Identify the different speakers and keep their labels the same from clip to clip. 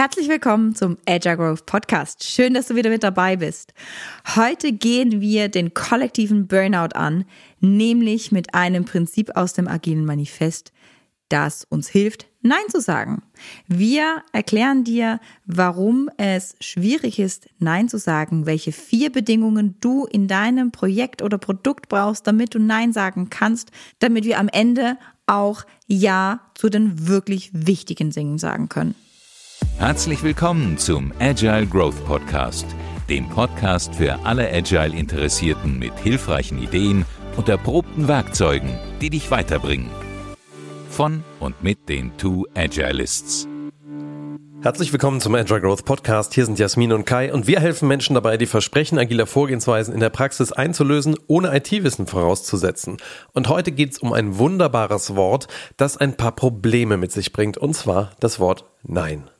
Speaker 1: Herzlich willkommen zum Agile Growth Podcast. Schön, dass du wieder mit dabei bist. Heute gehen wir den kollektiven Burnout an, nämlich mit einem Prinzip aus dem agilen Manifest, das uns hilft, Nein zu sagen. Wir erklären dir, warum es schwierig ist, Nein zu sagen, welche vier Bedingungen du in deinem Projekt oder Produkt brauchst, damit du Nein sagen kannst, damit wir am Ende auch Ja zu den wirklich wichtigen Dingen sagen können.
Speaker 2: Herzlich willkommen zum Agile Growth Podcast, dem Podcast für alle Agile Interessierten mit hilfreichen Ideen und erprobten Werkzeugen, die dich weiterbringen von und mit den Two Agilists.
Speaker 3: Herzlich willkommen zum Agile Growth Podcast. Hier sind Jasmin und Kai und wir helfen Menschen dabei, die Versprechen agiler Vorgehensweisen in der Praxis einzulösen, ohne IT-Wissen vorauszusetzen. Und heute geht es um ein wunderbares Wort, das ein paar Probleme mit sich bringt, und zwar das Wort Nein.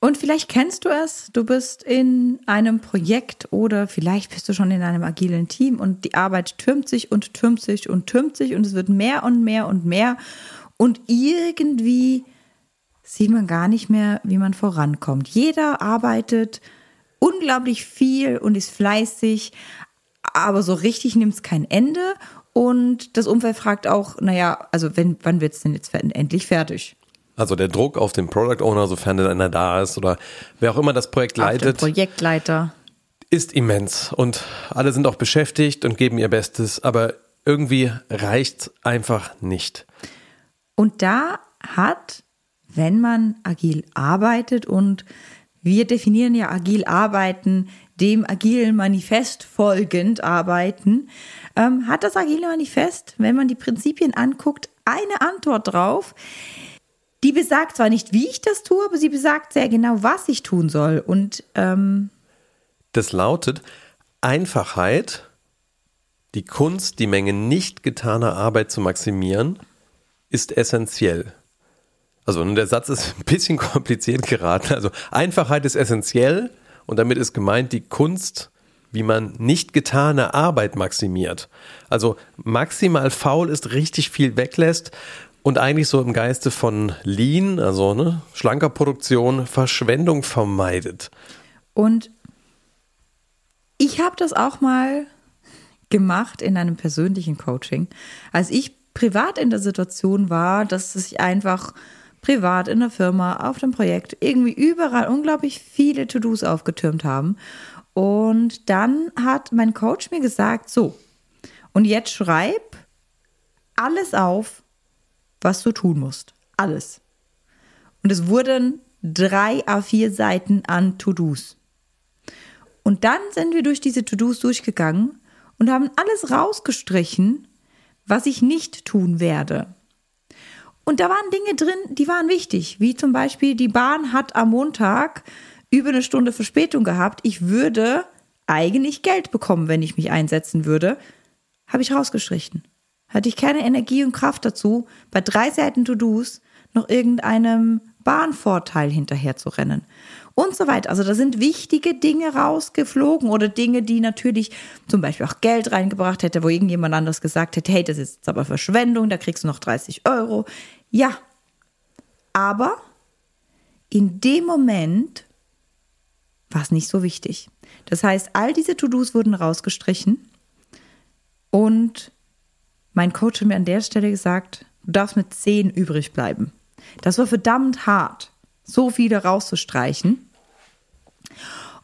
Speaker 1: Und vielleicht kennst du es, du bist in einem Projekt oder vielleicht bist du schon in einem agilen Team und die Arbeit türmt sich und türmt sich und türmt sich und es wird mehr und mehr und mehr und irgendwie sieht man gar nicht mehr, wie man vorankommt. Jeder arbeitet unglaublich viel und ist fleißig, aber so richtig nimmt es kein Ende und das Umfeld fragt auch, naja, also wenn, wann wird es denn jetzt endlich fertig?
Speaker 3: Also der Druck auf den Product Owner, sofern denn einer da ist oder wer auch immer das Projekt leitet.
Speaker 1: Den Projektleiter.
Speaker 3: Ist immens und alle sind auch beschäftigt und geben ihr Bestes, aber irgendwie reicht einfach nicht.
Speaker 1: Und da hat, wenn man agil arbeitet und wir definieren ja agil arbeiten, dem agilen Manifest folgend arbeiten, ähm, hat das agile Manifest, wenn man die Prinzipien anguckt, eine Antwort drauf, die besagt zwar nicht, wie ich das tue, aber sie besagt sehr genau, was ich tun soll. Und ähm
Speaker 3: das lautet Einfachheit, die Kunst, die Menge nicht getaner Arbeit zu maximieren, ist essentiell. Also der Satz ist ein bisschen kompliziert geraten. Also Einfachheit ist essentiell und damit ist gemeint die Kunst, wie man nicht getane Arbeit maximiert. Also maximal faul ist, richtig viel weglässt und eigentlich so im Geiste von Lean, also ne, schlanker Produktion, Verschwendung vermeidet.
Speaker 1: Und ich habe das auch mal gemacht in einem persönlichen Coaching, als ich privat in der Situation war, dass sich einfach privat in der Firma, auf dem Projekt irgendwie überall unglaublich viele To-Dos aufgetürmt haben. Und dann hat mein Coach mir gesagt, so, und jetzt schreib alles auf, was du tun musst. Alles. Und es wurden drei A4 Seiten an To-Dos. Und dann sind wir durch diese To-Dos durchgegangen und haben alles rausgestrichen, was ich nicht tun werde. Und da waren Dinge drin, die waren wichtig, wie zum Beispiel die Bahn hat am Montag über eine Stunde Verspätung gehabt. Ich würde eigentlich Geld bekommen, wenn ich mich einsetzen würde. Habe ich rausgestrichen hatte ich keine Energie und Kraft dazu, bei drei Seiten To-Dos noch irgendeinem Bahnvorteil hinterher zu rennen und so weiter. Also da sind wichtige Dinge rausgeflogen oder Dinge, die natürlich zum Beispiel auch Geld reingebracht hätte, wo irgendjemand anders gesagt hätte, hey, das ist jetzt aber Verschwendung, da kriegst du noch 30 Euro. Ja, aber in dem Moment war es nicht so wichtig. Das heißt, all diese To-Dos wurden rausgestrichen und mein Coach hat mir an der Stelle gesagt, du darfst mit zehn übrig bleiben. Das war verdammt hart, so viele rauszustreichen.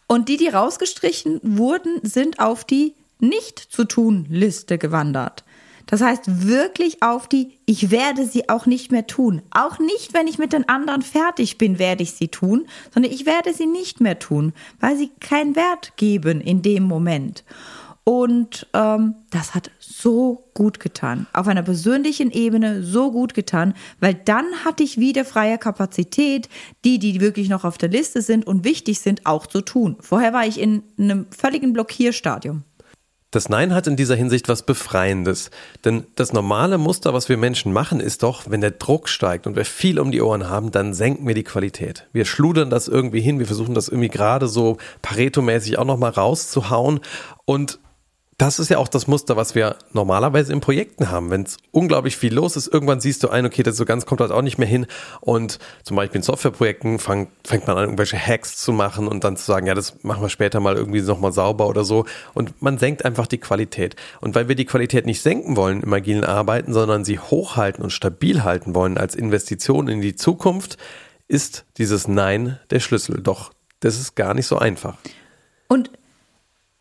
Speaker 1: Und die, die rausgestrichen wurden, sind auf die Nicht-zu-tun-Liste gewandert. Das heißt wirklich auf die, ich werde sie auch nicht mehr tun. Auch nicht, wenn ich mit den anderen fertig bin, werde ich sie tun, sondern ich werde sie nicht mehr tun, weil sie keinen Wert geben in dem Moment. Und ähm, das hat so gut getan. Auf einer persönlichen Ebene so gut getan, weil dann hatte ich wieder freie Kapazität, die, die wirklich noch auf der Liste sind und wichtig sind, auch zu tun. Vorher war ich in einem völligen Blockierstadium.
Speaker 3: Das Nein hat in dieser Hinsicht was Befreiendes. Denn das normale Muster, was wir Menschen machen, ist doch, wenn der Druck steigt und wir viel um die Ohren haben, dann senken wir die Qualität. Wir schludern das irgendwie hin, wir versuchen das irgendwie gerade so Pareto-mäßig auch nochmal rauszuhauen und das ist ja auch das Muster, was wir normalerweise in Projekten haben. Wenn es unglaublich viel los ist, irgendwann siehst du ein, okay, das so ganz kommt das auch nicht mehr hin. Und zum Beispiel in Softwareprojekten fang, fängt man an, irgendwelche Hacks zu machen und dann zu sagen, ja, das machen wir später mal irgendwie nochmal sauber oder so. Und man senkt einfach die Qualität. Und weil wir die Qualität nicht senken wollen im agilen Arbeiten, sondern sie hochhalten und stabil halten wollen als Investition in die Zukunft, ist dieses Nein der Schlüssel. Doch das ist gar nicht so einfach.
Speaker 1: Und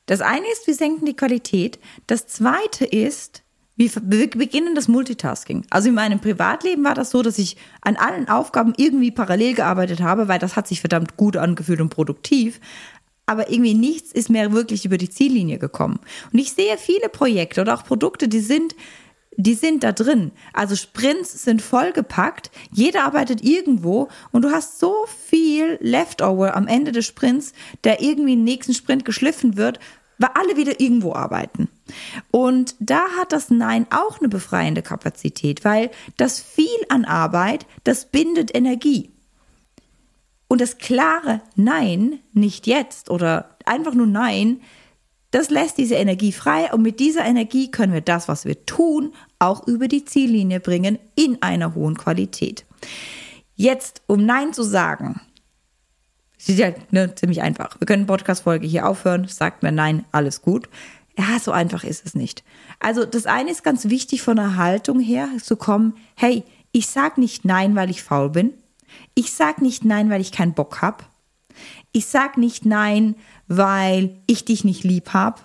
Speaker 1: das eine ist, wir senken die Qualität. Das zweite ist, wir beginnen das Multitasking. Also in meinem Privatleben war das so, dass ich an allen Aufgaben irgendwie parallel gearbeitet habe, weil das hat sich verdammt gut angefühlt und produktiv. Aber irgendwie nichts ist mehr wirklich über die Ziellinie gekommen. Und ich sehe viele Projekte oder auch Produkte, die sind die sind da drin. Also Sprints sind vollgepackt, jeder arbeitet irgendwo und du hast so viel Leftover am Ende des Sprints, der irgendwie im nächsten Sprint geschliffen wird, weil alle wieder irgendwo arbeiten. Und da hat das Nein auch eine befreiende Kapazität, weil das viel an Arbeit, das bindet Energie. Und das klare Nein, nicht jetzt oder einfach nur Nein, das lässt diese Energie frei und mit dieser Energie können wir das, was wir tun, auch über die Ziellinie bringen in einer hohen Qualität. Jetzt, um Nein zu sagen, ist ja ne, ziemlich einfach. Wir können Podcast-Folge hier aufhören, sagt mir Nein, alles gut. Ja, so einfach ist es nicht. Also das eine ist ganz wichtig von der Haltung her zu kommen, hey, ich sag nicht Nein, weil ich faul bin. Ich sag nicht Nein, weil ich keinen Bock hab. Ich sag nicht Nein, weil ich dich nicht lieb habe,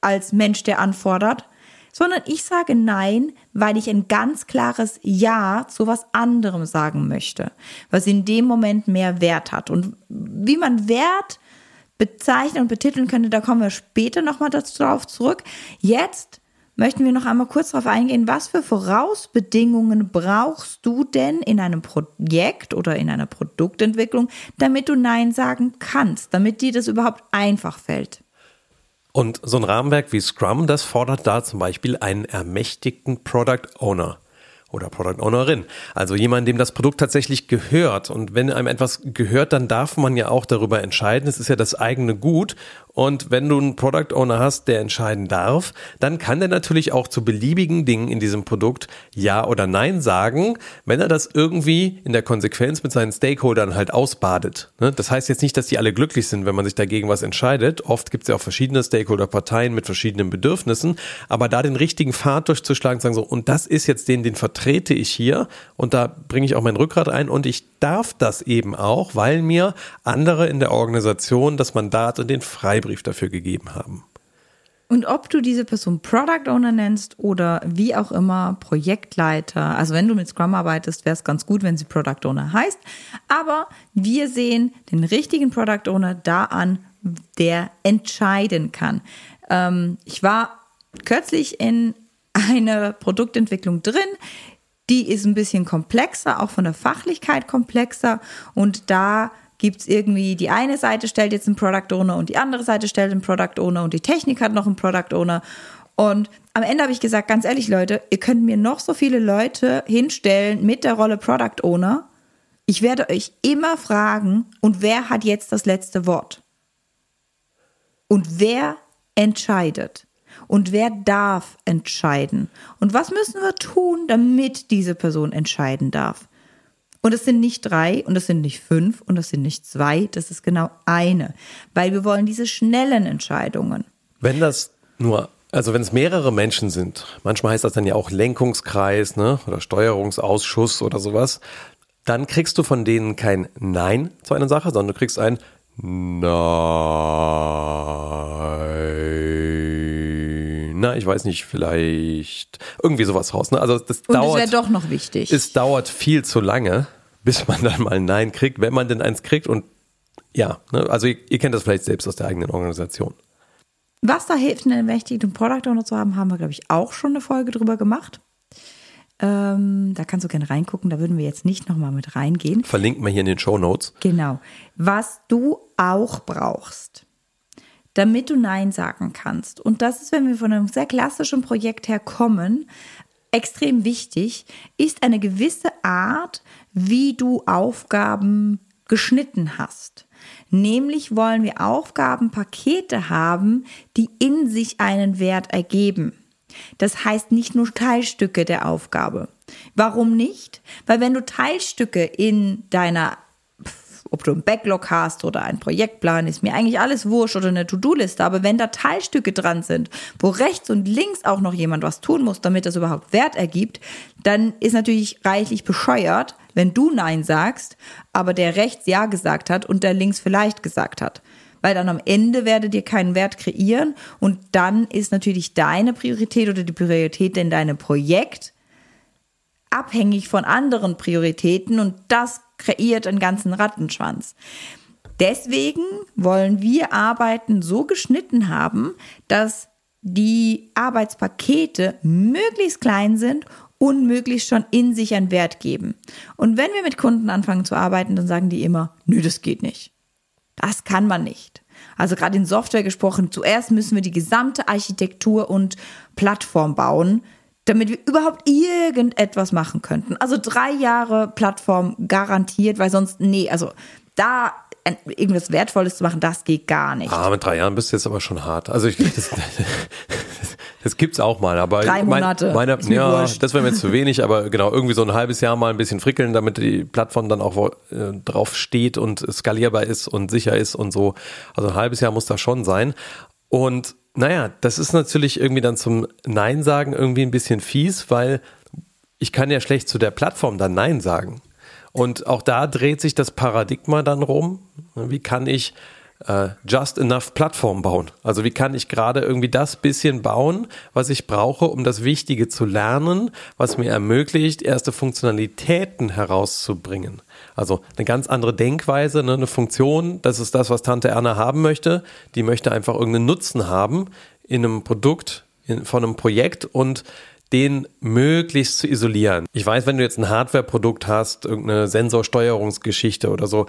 Speaker 1: als Mensch, der anfordert, sondern ich sage Nein, weil ich ein ganz klares Ja zu was anderem sagen möchte, was in dem Moment mehr Wert hat. Und wie man Wert bezeichnen und betiteln könnte, da kommen wir später nochmal darauf zurück. Jetzt möchten wir noch einmal kurz darauf eingehen, was für Vorausbedingungen brauchst du denn in einem Projekt oder in einer Produktentwicklung, damit du Nein sagen kannst, damit dir das überhaupt einfach fällt.
Speaker 3: Und so ein Rahmenwerk wie Scrum, das fordert da zum Beispiel einen ermächtigten Product Owner oder Product Ownerin. Also jemand, dem das Produkt tatsächlich gehört. Und wenn einem etwas gehört, dann darf man ja auch darüber entscheiden. Es ist ja das eigene Gut. Und wenn du einen Product Owner hast, der entscheiden darf, dann kann der natürlich auch zu beliebigen Dingen in diesem Produkt Ja oder Nein sagen, wenn er das irgendwie in der Konsequenz mit seinen Stakeholdern halt ausbadet. Ne? Das heißt jetzt nicht, dass die alle glücklich sind, wenn man sich dagegen was entscheidet. Oft gibt es ja auch verschiedene Stakeholder-Parteien mit verschiedenen Bedürfnissen. Aber da den richtigen Pfad durchzuschlagen, sagen so, und das ist jetzt den, den vertrete ich hier und da bringe ich auch mein Rückgrat ein und ich darf das eben auch, weil mir andere in der Organisation das Mandat und den Freibrief dafür gegeben haben.
Speaker 1: Und ob du diese Person Product Owner nennst oder wie auch immer Projektleiter, also wenn du mit Scrum arbeitest, wäre es ganz gut, wenn sie Product Owner heißt. Aber wir sehen den richtigen Product Owner da an, der entscheiden kann. Ähm, ich war kürzlich in einer Produktentwicklung drin, die ist ein bisschen komplexer, auch von der Fachlichkeit komplexer. Und da gibt es irgendwie, die eine Seite stellt jetzt einen Product Owner und die andere Seite stellt einen Product Owner und die Technik hat noch einen Product Owner. Und am Ende habe ich gesagt, ganz ehrlich, Leute, ihr könnt mir noch so viele Leute hinstellen mit der Rolle Product Owner. Ich werde euch immer fragen, und wer hat jetzt das letzte Wort? Und wer entscheidet? Und wer darf entscheiden? Und was müssen wir tun, damit diese Person entscheiden darf? Und es sind nicht drei und es sind nicht fünf und es sind nicht zwei, das ist genau eine, weil wir wollen diese schnellen Entscheidungen.
Speaker 3: Wenn das nur, also wenn es mehrere Menschen sind, manchmal heißt das dann ja auch Lenkungskreis ne, oder Steuerungsausschuss oder sowas, dann kriegst du von denen kein Nein zu einer Sache, sondern du kriegst ein Nein na, ich weiß nicht, vielleicht irgendwie sowas raus. Ne? Also das
Speaker 1: Und
Speaker 3: dauert.
Speaker 1: das wäre doch noch wichtig.
Speaker 3: Es dauert viel zu lange, bis man dann mal ein Nein kriegt, wenn man denn eins kriegt. Und ja, ne? also ihr, ihr kennt das vielleicht selbst aus der eigenen Organisation.
Speaker 1: Was da hilft, einen ermächtigten Product Owner zu haben, haben wir, glaube ich, auch schon eine Folge drüber gemacht. Ähm, da kannst du gerne reingucken, da würden wir jetzt nicht nochmal mit reingehen.
Speaker 3: Verlinken wir hier in den Show Notes.
Speaker 1: Genau. Was du auch brauchst, damit du Nein sagen kannst. Und das ist, wenn wir von einem sehr klassischen Projekt her kommen, extrem wichtig, ist eine gewisse Art, wie du Aufgaben geschnitten hast. Nämlich wollen wir Aufgabenpakete haben, die in sich einen Wert ergeben. Das heißt nicht nur Teilstücke der Aufgabe. Warum nicht? Weil wenn du Teilstücke in deiner ob du einen Backlog hast oder einen Projektplan, ist mir eigentlich alles wurscht oder eine To-Do-Liste. Aber wenn da Teilstücke dran sind, wo rechts und links auch noch jemand was tun muss, damit das überhaupt Wert ergibt, dann ist natürlich reichlich bescheuert, wenn du Nein sagst, aber der rechts Ja gesagt hat und der links vielleicht gesagt hat weil dann am Ende werdet ihr keinen Wert kreieren und dann ist natürlich deine Priorität oder die Priorität in deinem Projekt abhängig von anderen Prioritäten und das kreiert einen ganzen Rattenschwanz. Deswegen wollen wir Arbeiten so geschnitten haben, dass die Arbeitspakete möglichst klein sind und möglichst schon in sich einen Wert geben. Und wenn wir mit Kunden anfangen zu arbeiten, dann sagen die immer, nö, das geht nicht. Das kann man nicht. Also gerade in Software gesprochen, zuerst müssen wir die gesamte Architektur und Plattform bauen, damit wir überhaupt irgendetwas machen könnten. Also drei Jahre Plattform garantiert, weil sonst, nee, also da irgendwas Wertvolles zu machen, das geht gar nicht.
Speaker 3: Ah, mit drei Jahren bist du jetzt aber schon hart. Also ich, das, das gibt's auch mal, aber
Speaker 1: drei Monate.
Speaker 3: Mein, meine, ja, wurscht. das wäre mir jetzt zu wenig, aber genau irgendwie so ein halbes Jahr mal ein bisschen frickeln, damit die Plattform dann auch äh, drauf steht und skalierbar ist und sicher ist und so. Also ein halbes Jahr muss das schon sein. Und naja, das ist natürlich irgendwie dann zum Nein sagen irgendwie ein bisschen fies, weil ich kann ja schlecht zu der Plattform dann Nein sagen. Und auch da dreht sich das Paradigma dann rum. Wie kann ich äh, just enough Plattform bauen? Also wie kann ich gerade irgendwie das bisschen bauen, was ich brauche, um das Wichtige zu lernen, was mir ermöglicht, erste Funktionalitäten herauszubringen. Also eine ganz andere Denkweise, ne? eine Funktion, das ist das, was Tante Erna haben möchte. Die möchte einfach irgendeinen Nutzen haben in einem Produkt, in, von einem Projekt und den möglichst zu isolieren. Ich weiß, wenn du jetzt ein Hardware-Produkt hast, irgendeine Sensorsteuerungsgeschichte oder so,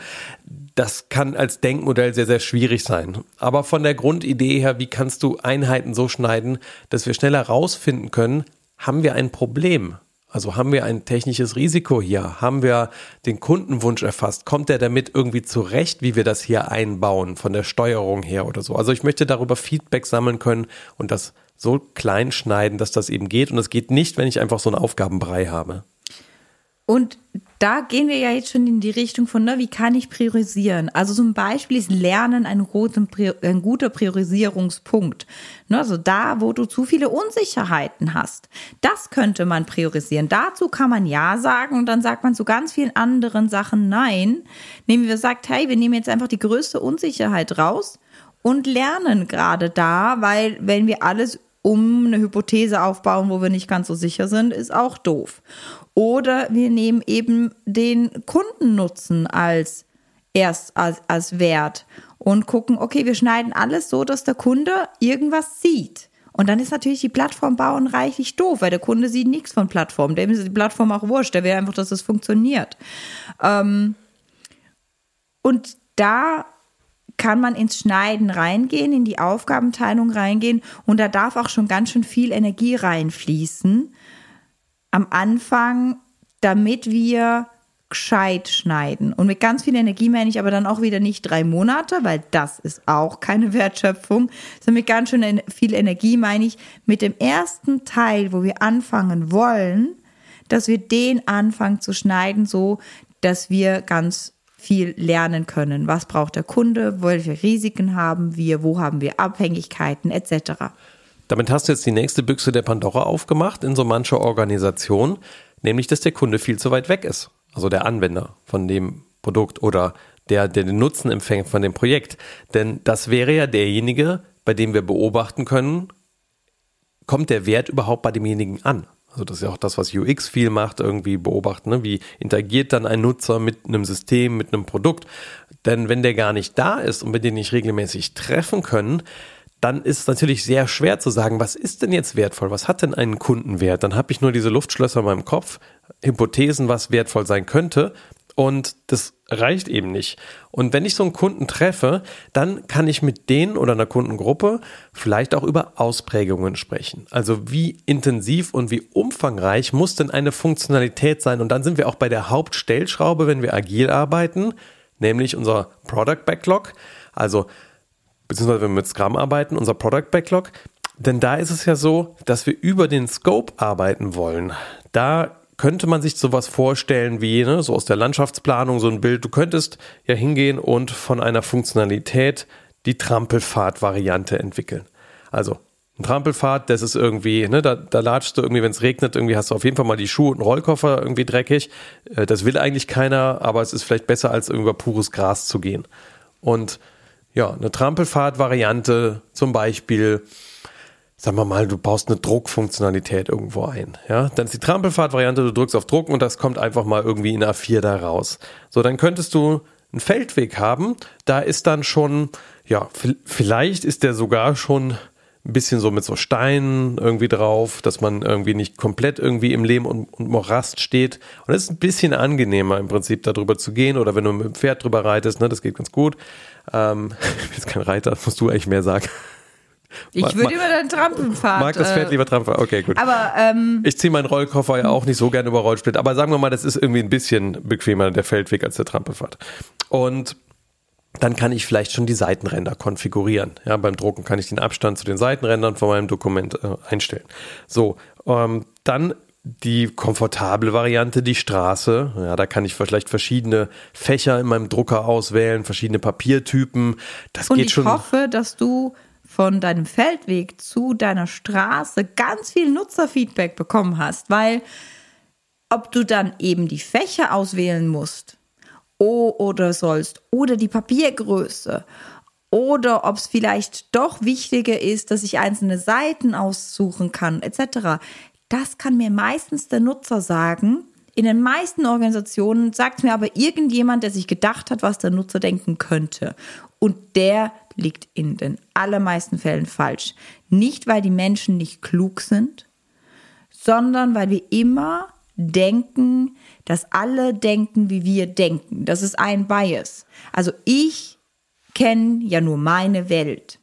Speaker 3: das kann als Denkmodell sehr, sehr schwierig sein. Aber von der Grundidee her, wie kannst du Einheiten so schneiden, dass wir schneller rausfinden können, haben wir ein Problem? Also haben wir ein technisches Risiko hier? Haben wir den Kundenwunsch erfasst? Kommt der damit irgendwie zurecht, wie wir das hier einbauen, von der Steuerung her oder so? Also ich möchte darüber Feedback sammeln können und das so klein schneiden, dass das eben geht. Und das geht nicht, wenn ich einfach so einen Aufgabenbrei habe.
Speaker 1: Und da gehen wir ja jetzt schon in die Richtung von, ne, wie kann ich priorisieren? Also zum Beispiel ist Lernen ein, ein guter Priorisierungspunkt. Ne, also da, wo du zu viele Unsicherheiten hast, das könnte man priorisieren. Dazu kann man Ja sagen und dann sagt man zu ganz vielen anderen Sachen Nein. Nehmen wir sagt, hey, wir nehmen jetzt einfach die größte Unsicherheit raus und lernen gerade da, weil wenn wir alles um eine Hypothese aufbauen, wo wir nicht ganz so sicher sind, ist auch doof. Oder wir nehmen eben den Kundennutzen als erst als, als Wert und gucken, okay, wir schneiden alles so, dass der Kunde irgendwas sieht. Und dann ist natürlich die Plattform bauen reichlich doof, weil der Kunde sieht nichts von Plattform. Dem ist die Plattform auch wurscht. Der will einfach, dass es funktioniert. Ähm, und da kann man ins Schneiden reingehen, in die Aufgabenteilung reingehen und da darf auch schon ganz schön viel Energie reinfließen am Anfang, damit wir gescheit schneiden. Und mit ganz viel Energie meine ich aber dann auch wieder nicht drei Monate, weil das ist auch keine Wertschöpfung, sondern mit ganz schön viel Energie meine ich mit dem ersten Teil, wo wir anfangen wollen, dass wir den anfangen zu schneiden, so dass wir ganz viel lernen können. Was braucht der Kunde? Welche Risiken haben wir? Wo haben wir Abhängigkeiten etc.
Speaker 3: Damit hast du jetzt die nächste Büchse der Pandora aufgemacht in so mancher Organisation, nämlich dass der Kunde viel zu weit weg ist. Also der Anwender von dem Produkt oder der, der den Nutzen empfängt von dem Projekt. Denn das wäre ja derjenige, bei dem wir beobachten können, kommt der Wert überhaupt bei demjenigen an? Also das ist ja auch das, was UX viel macht, irgendwie beobachten, ne? wie interagiert dann ein Nutzer mit einem System, mit einem Produkt. Denn wenn der gar nicht da ist und wir den nicht regelmäßig treffen können, dann ist es natürlich sehr schwer zu sagen, was ist denn jetzt wertvoll? Was hat denn einen Kundenwert? Dann habe ich nur diese Luftschlösser in meinem Kopf, Hypothesen, was wertvoll sein könnte. Und das reicht eben nicht. Und wenn ich so einen Kunden treffe, dann kann ich mit denen oder einer Kundengruppe vielleicht auch über Ausprägungen sprechen. Also wie intensiv und wie umfangreich muss denn eine Funktionalität sein? Und dann sind wir auch bei der Hauptstellschraube, wenn wir agil arbeiten, nämlich unser Product Backlog, also beziehungsweise wenn wir mit Scrum arbeiten, unser Product Backlog. Denn da ist es ja so, dass wir über den Scope arbeiten wollen. Da könnte man sich sowas vorstellen wie, ne, so aus der Landschaftsplanung, so ein Bild. Du könntest ja hingehen und von einer Funktionalität die Trampelfahrt-Variante entwickeln. Also ein Trampelfahrt, das ist irgendwie, ne, da, da latschst du irgendwie, wenn es regnet, irgendwie hast du auf jeden Fall mal die Schuhe und einen Rollkoffer irgendwie dreckig. Äh, das will eigentlich keiner, aber es ist vielleicht besser, als über pures Gras zu gehen. Und ja, eine Trampelfahrt-Variante zum Beispiel, sagen wir mal, du baust eine Druckfunktionalität irgendwo ein. Ja, dann ist die Trampelfahrt-Variante, du drückst auf Druck und das kommt einfach mal irgendwie in A4 da raus. So, dann könntest du einen Feldweg haben. Da ist dann schon, ja, vielleicht ist der sogar schon ein bisschen so mit so Steinen irgendwie drauf, dass man irgendwie nicht komplett irgendwie im Lehm und, und Morast steht. Und es ist ein bisschen angenehmer im Prinzip darüber zu gehen oder wenn du mit dem Pferd drüber reitest, ne, das geht ganz gut. Ähm, ich bin jetzt kein Reiter, musst du eigentlich mehr sagen.
Speaker 1: Ich würde über deinen Trampelpfad.
Speaker 3: Mag das Pferd äh, lieber Trampelpfad? Okay, gut.
Speaker 1: Aber ähm,
Speaker 3: ich ziehe meinen Rollkoffer ja auch nicht so gerne über Rollsplit, aber sagen wir mal, das ist irgendwie ein bisschen bequemer der Feldweg als der Trampelpfad. Und dann kann ich vielleicht schon die Seitenränder konfigurieren. Ja, beim Drucken kann ich den Abstand zu den Seitenrändern von meinem Dokument äh, einstellen. So, ähm, dann die komfortable Variante, die Straße. Ja, da kann ich vielleicht verschiedene Fächer in meinem Drucker auswählen, verschiedene Papiertypen. Das
Speaker 1: Und
Speaker 3: geht schon.
Speaker 1: ich hoffe, dass du von deinem Feldweg zu deiner Straße ganz viel Nutzerfeedback bekommen hast, weil ob du dann eben die Fächer auswählen musst, oder sollst oder die Papiergröße oder ob es vielleicht doch wichtiger ist, dass ich einzelne Seiten aussuchen kann, etc. Das kann mir meistens der Nutzer sagen. In den meisten Organisationen sagt mir aber irgendjemand, der sich gedacht hat, was der Nutzer denken könnte. Und der liegt in den allermeisten Fällen falsch. Nicht, weil die Menschen nicht klug sind, sondern weil wir immer denken, dass alle denken, wie wir denken. Das ist ein Bias. Also ich kenne ja nur meine Welt.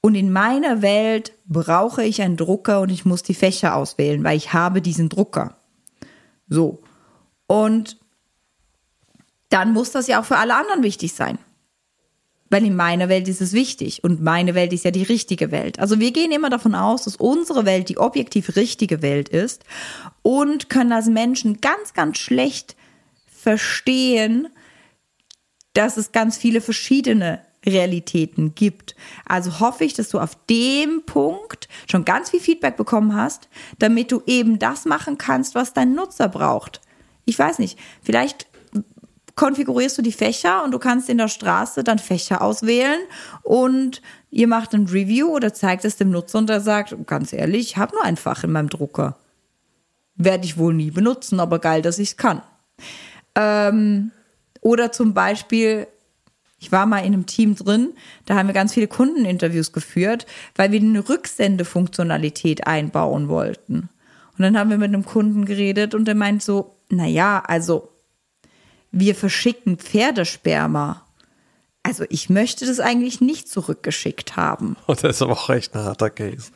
Speaker 1: Und in meiner Welt brauche ich einen Drucker und ich muss die Fächer auswählen, weil ich habe diesen Drucker. So. Und dann muss das ja auch für alle anderen wichtig sein. Weil in meiner Welt ist es wichtig und meine Welt ist ja die richtige Welt. Also wir gehen immer davon aus, dass unsere Welt die objektiv richtige Welt ist und können als Menschen ganz, ganz schlecht verstehen, dass es ganz viele verschiedene Realitäten gibt. Also hoffe ich, dass du auf dem Punkt schon ganz viel Feedback bekommen hast, damit du eben das machen kannst, was dein Nutzer braucht. Ich weiß nicht, vielleicht konfigurierst du die Fächer und du kannst in der Straße dann Fächer auswählen und ihr macht ein Review oder zeigt es dem Nutzer und der sagt, ganz ehrlich, ich habe nur ein Fach in meinem Drucker. Werde ich wohl nie benutzen, aber geil, dass ich es kann. Ähm, oder zum Beispiel, ich war mal in einem Team drin, da haben wir ganz viele Kundeninterviews geführt, weil wir eine Rücksendefunktionalität einbauen wollten. Und dann haben wir mit einem Kunden geredet und der meint so, naja, also wir verschicken Pferdesperma. Also ich möchte das eigentlich nicht zurückgeschickt haben.
Speaker 3: Oh, das ist aber auch recht ein harter Case.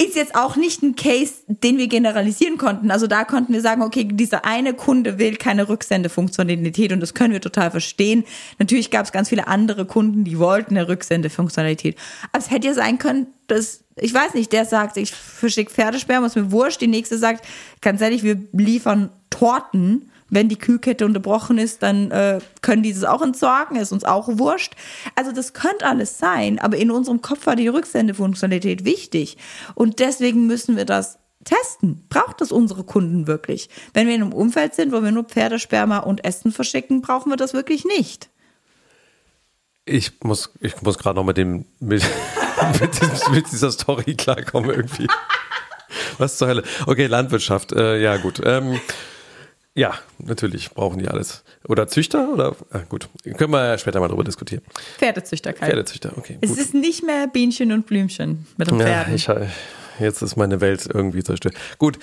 Speaker 1: Ist jetzt auch nicht ein Case, den wir generalisieren konnten. Also da konnten wir sagen, okay, dieser eine Kunde will keine Rücksendefunktionalität und das können wir total verstehen. Natürlich gab es ganz viele andere Kunden, die wollten eine Rücksendefunktionalität. Aber es hätte ja sein können, dass, ich weiß nicht, der sagt, ich verschicke Pferdesperma, ist mir wurscht. Die nächste sagt, ganz ehrlich, wir liefern Torten wenn die Kühlkette unterbrochen ist, dann äh, können dieses auch entsorgen, ist uns auch wurscht. Also das könnte alles sein, aber in unserem Kopf war die Rücksendefunktionalität wichtig. Und deswegen müssen wir das testen. Braucht das unsere Kunden wirklich? Wenn wir in einem Umfeld sind, wo wir nur Pferdesperma und Essen verschicken, brauchen wir das wirklich nicht.
Speaker 3: Ich muss, ich muss gerade noch mit dem, mit, mit, mit dieser Story klarkommen irgendwie. Was zur Hölle? Okay, Landwirtschaft, äh, ja gut. Ähm, ja, natürlich brauchen die alles. Oder Züchter? Oder ah, gut, können wir später mal drüber diskutieren.
Speaker 1: Pferdezüchter, Kai.
Speaker 3: Pferdezüchter, okay.
Speaker 1: Es gut. ist nicht mehr Bienchen und Blümchen mit dem Pferden.
Speaker 3: Ja, ich, jetzt ist meine Welt irgendwie zerstört. Gut,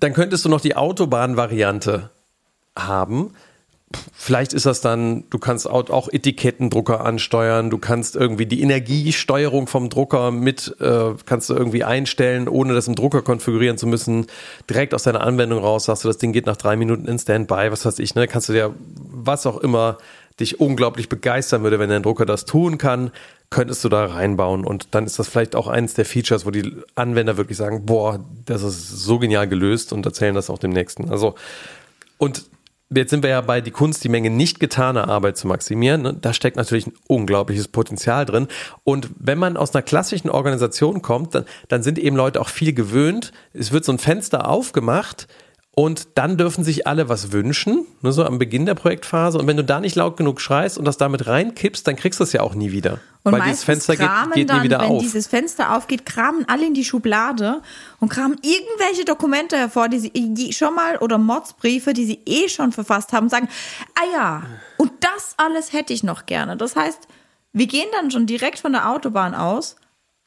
Speaker 3: dann könntest du noch die Autobahn-Variante haben. Vielleicht ist das dann, du kannst auch Etikettendrucker ansteuern, du kannst irgendwie die Energiesteuerung vom Drucker mit, äh, kannst du irgendwie einstellen, ohne das im Drucker konfigurieren zu müssen. Direkt aus deiner Anwendung raus sagst du, das Ding geht nach drei Minuten in Standby, was weiß ich, ne? Kannst du dir was auch immer dich unglaublich begeistern würde, wenn dein Drucker das tun kann, könntest du da reinbauen. Und dann ist das vielleicht auch eins der Features, wo die Anwender wirklich sagen, boah, das ist so genial gelöst und erzählen das auch dem nächsten. Also, und jetzt sind wir ja bei die Kunst, die Menge nicht getaner Arbeit zu maximieren. Ne? Da steckt natürlich ein unglaubliches Potenzial drin. Und wenn man aus einer klassischen Organisation kommt, dann, dann sind eben Leute auch viel gewöhnt. Es wird so ein Fenster aufgemacht und dann dürfen sich alle was wünschen, nur so am Beginn der Projektphase. Und wenn du da nicht laut genug schreist und das damit reinkippst, dann kriegst du es ja auch nie wieder.
Speaker 1: Und weil dieses Fenster geht, geht dann, nie wieder wenn auf. Wenn dieses Fenster aufgeht, kramen alle in die Schublade und kramen irgendwelche Dokumente hervor, die sie schon mal oder Modsbriefe, die sie eh schon verfasst haben, und sagen, ah ja, und das alles hätte ich noch gerne. Das heißt, wir gehen dann schon direkt von der Autobahn aus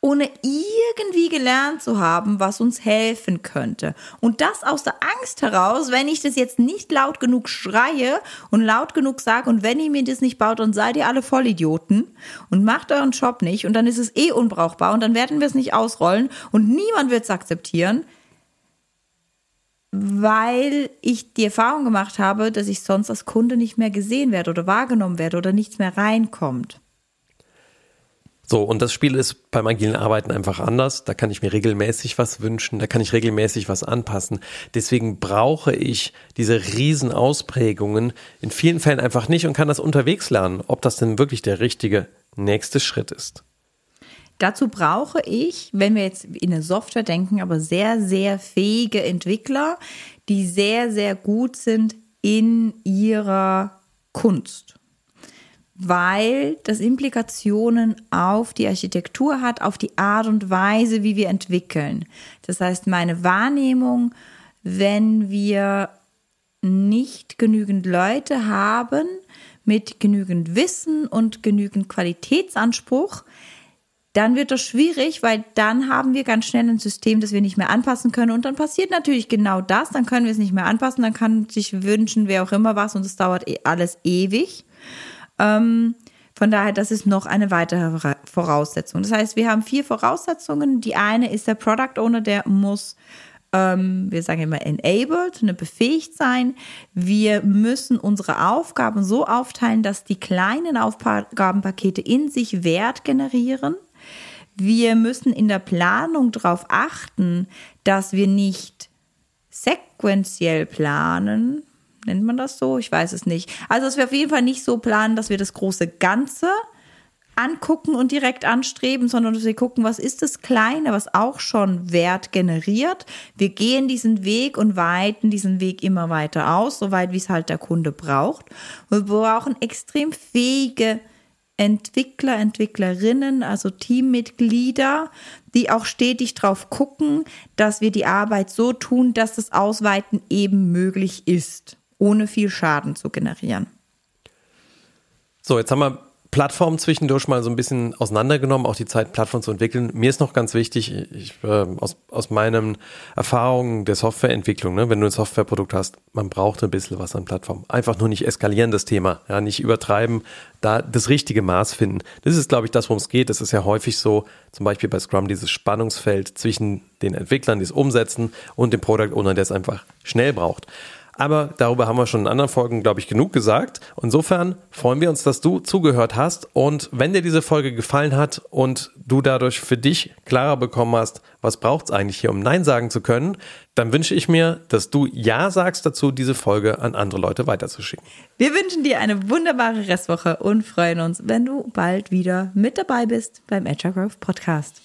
Speaker 1: ohne irgendwie gelernt zu haben, was uns helfen könnte. Und das aus der Angst heraus, wenn ich das jetzt nicht laut genug schreie und laut genug sage und wenn ihr mir das nicht baut, dann seid ihr alle Vollidioten und macht euren Job nicht und dann ist es eh unbrauchbar und dann werden wir es nicht ausrollen und niemand wird es akzeptieren, weil ich die Erfahrung gemacht habe, dass ich sonst als Kunde nicht mehr gesehen werde oder wahrgenommen werde oder nichts mehr reinkommt.
Speaker 3: So, und das Spiel ist beim agilen Arbeiten einfach anders. Da kann ich mir regelmäßig was wünschen, da kann ich regelmäßig was anpassen. Deswegen brauche ich diese Riesenausprägungen in vielen Fällen einfach nicht und kann das unterwegs lernen, ob das denn wirklich der richtige nächste Schritt ist.
Speaker 1: Dazu brauche ich, wenn wir jetzt in eine Software denken, aber sehr, sehr fähige Entwickler, die sehr, sehr gut sind in ihrer Kunst weil das Implikationen auf die Architektur hat, auf die Art und Weise, wie wir entwickeln. Das heißt, meine Wahrnehmung, wenn wir nicht genügend Leute haben mit genügend Wissen und genügend Qualitätsanspruch, dann wird das schwierig, weil dann haben wir ganz schnell ein System, das wir nicht mehr anpassen können. Und dann passiert natürlich genau das. Dann können wir es nicht mehr anpassen. Dann kann sich wünschen, wer auch immer was. Und es dauert eh alles ewig. Ähm, von daher, das ist noch eine weitere Voraussetzung. Das heißt, wir haben vier Voraussetzungen. Die eine ist der Product Owner, der muss, ähm, wir sagen immer enabled, ne, befähigt sein. Wir müssen unsere Aufgaben so aufteilen, dass die kleinen Aufgabenpakete in sich Wert generieren. Wir müssen in der Planung darauf achten, dass wir nicht sequenziell planen, Nennt man das so? Ich weiß es nicht. Also, dass wir auf jeden Fall nicht so planen, dass wir das große Ganze angucken und direkt anstreben, sondern dass wir gucken, was ist das Kleine, was auch schon Wert generiert. Wir gehen diesen Weg und weiten diesen Weg immer weiter aus, soweit wie es halt der Kunde braucht. Wir brauchen extrem fähige Entwickler, Entwicklerinnen, also Teammitglieder, die auch stetig drauf gucken, dass wir die Arbeit so tun, dass das Ausweiten eben möglich ist ohne viel Schaden zu generieren.
Speaker 3: So, jetzt haben wir Plattformen zwischendurch mal so ein bisschen auseinandergenommen, auch die Zeit, Plattformen zu entwickeln. Mir ist noch ganz wichtig, ich, äh, aus, aus meinen Erfahrungen der Softwareentwicklung, ne, wenn du ein Softwareprodukt hast, man braucht ein bisschen was an Plattformen. Einfach nur nicht eskalieren, das Thema, ja, nicht übertreiben, da das richtige Maß finden. Das ist, glaube ich, das, worum es geht. Das ist ja häufig so, zum Beispiel bei Scrum, dieses Spannungsfeld zwischen den Entwicklern, die es umsetzen und dem Product Owner, der es einfach schnell braucht. Aber darüber haben wir schon in anderen Folgen, glaube ich, genug gesagt. Insofern freuen wir uns, dass du zugehört hast. Und wenn dir diese Folge gefallen hat und du dadurch für dich klarer bekommen hast, was braucht es eigentlich hier, um Nein sagen zu können, dann wünsche ich mir, dass du Ja sagst dazu, diese Folge an andere Leute weiterzuschicken.
Speaker 1: Wir wünschen dir eine wunderbare Restwoche und freuen uns, wenn du bald wieder mit dabei bist beim Agile Growth Podcast.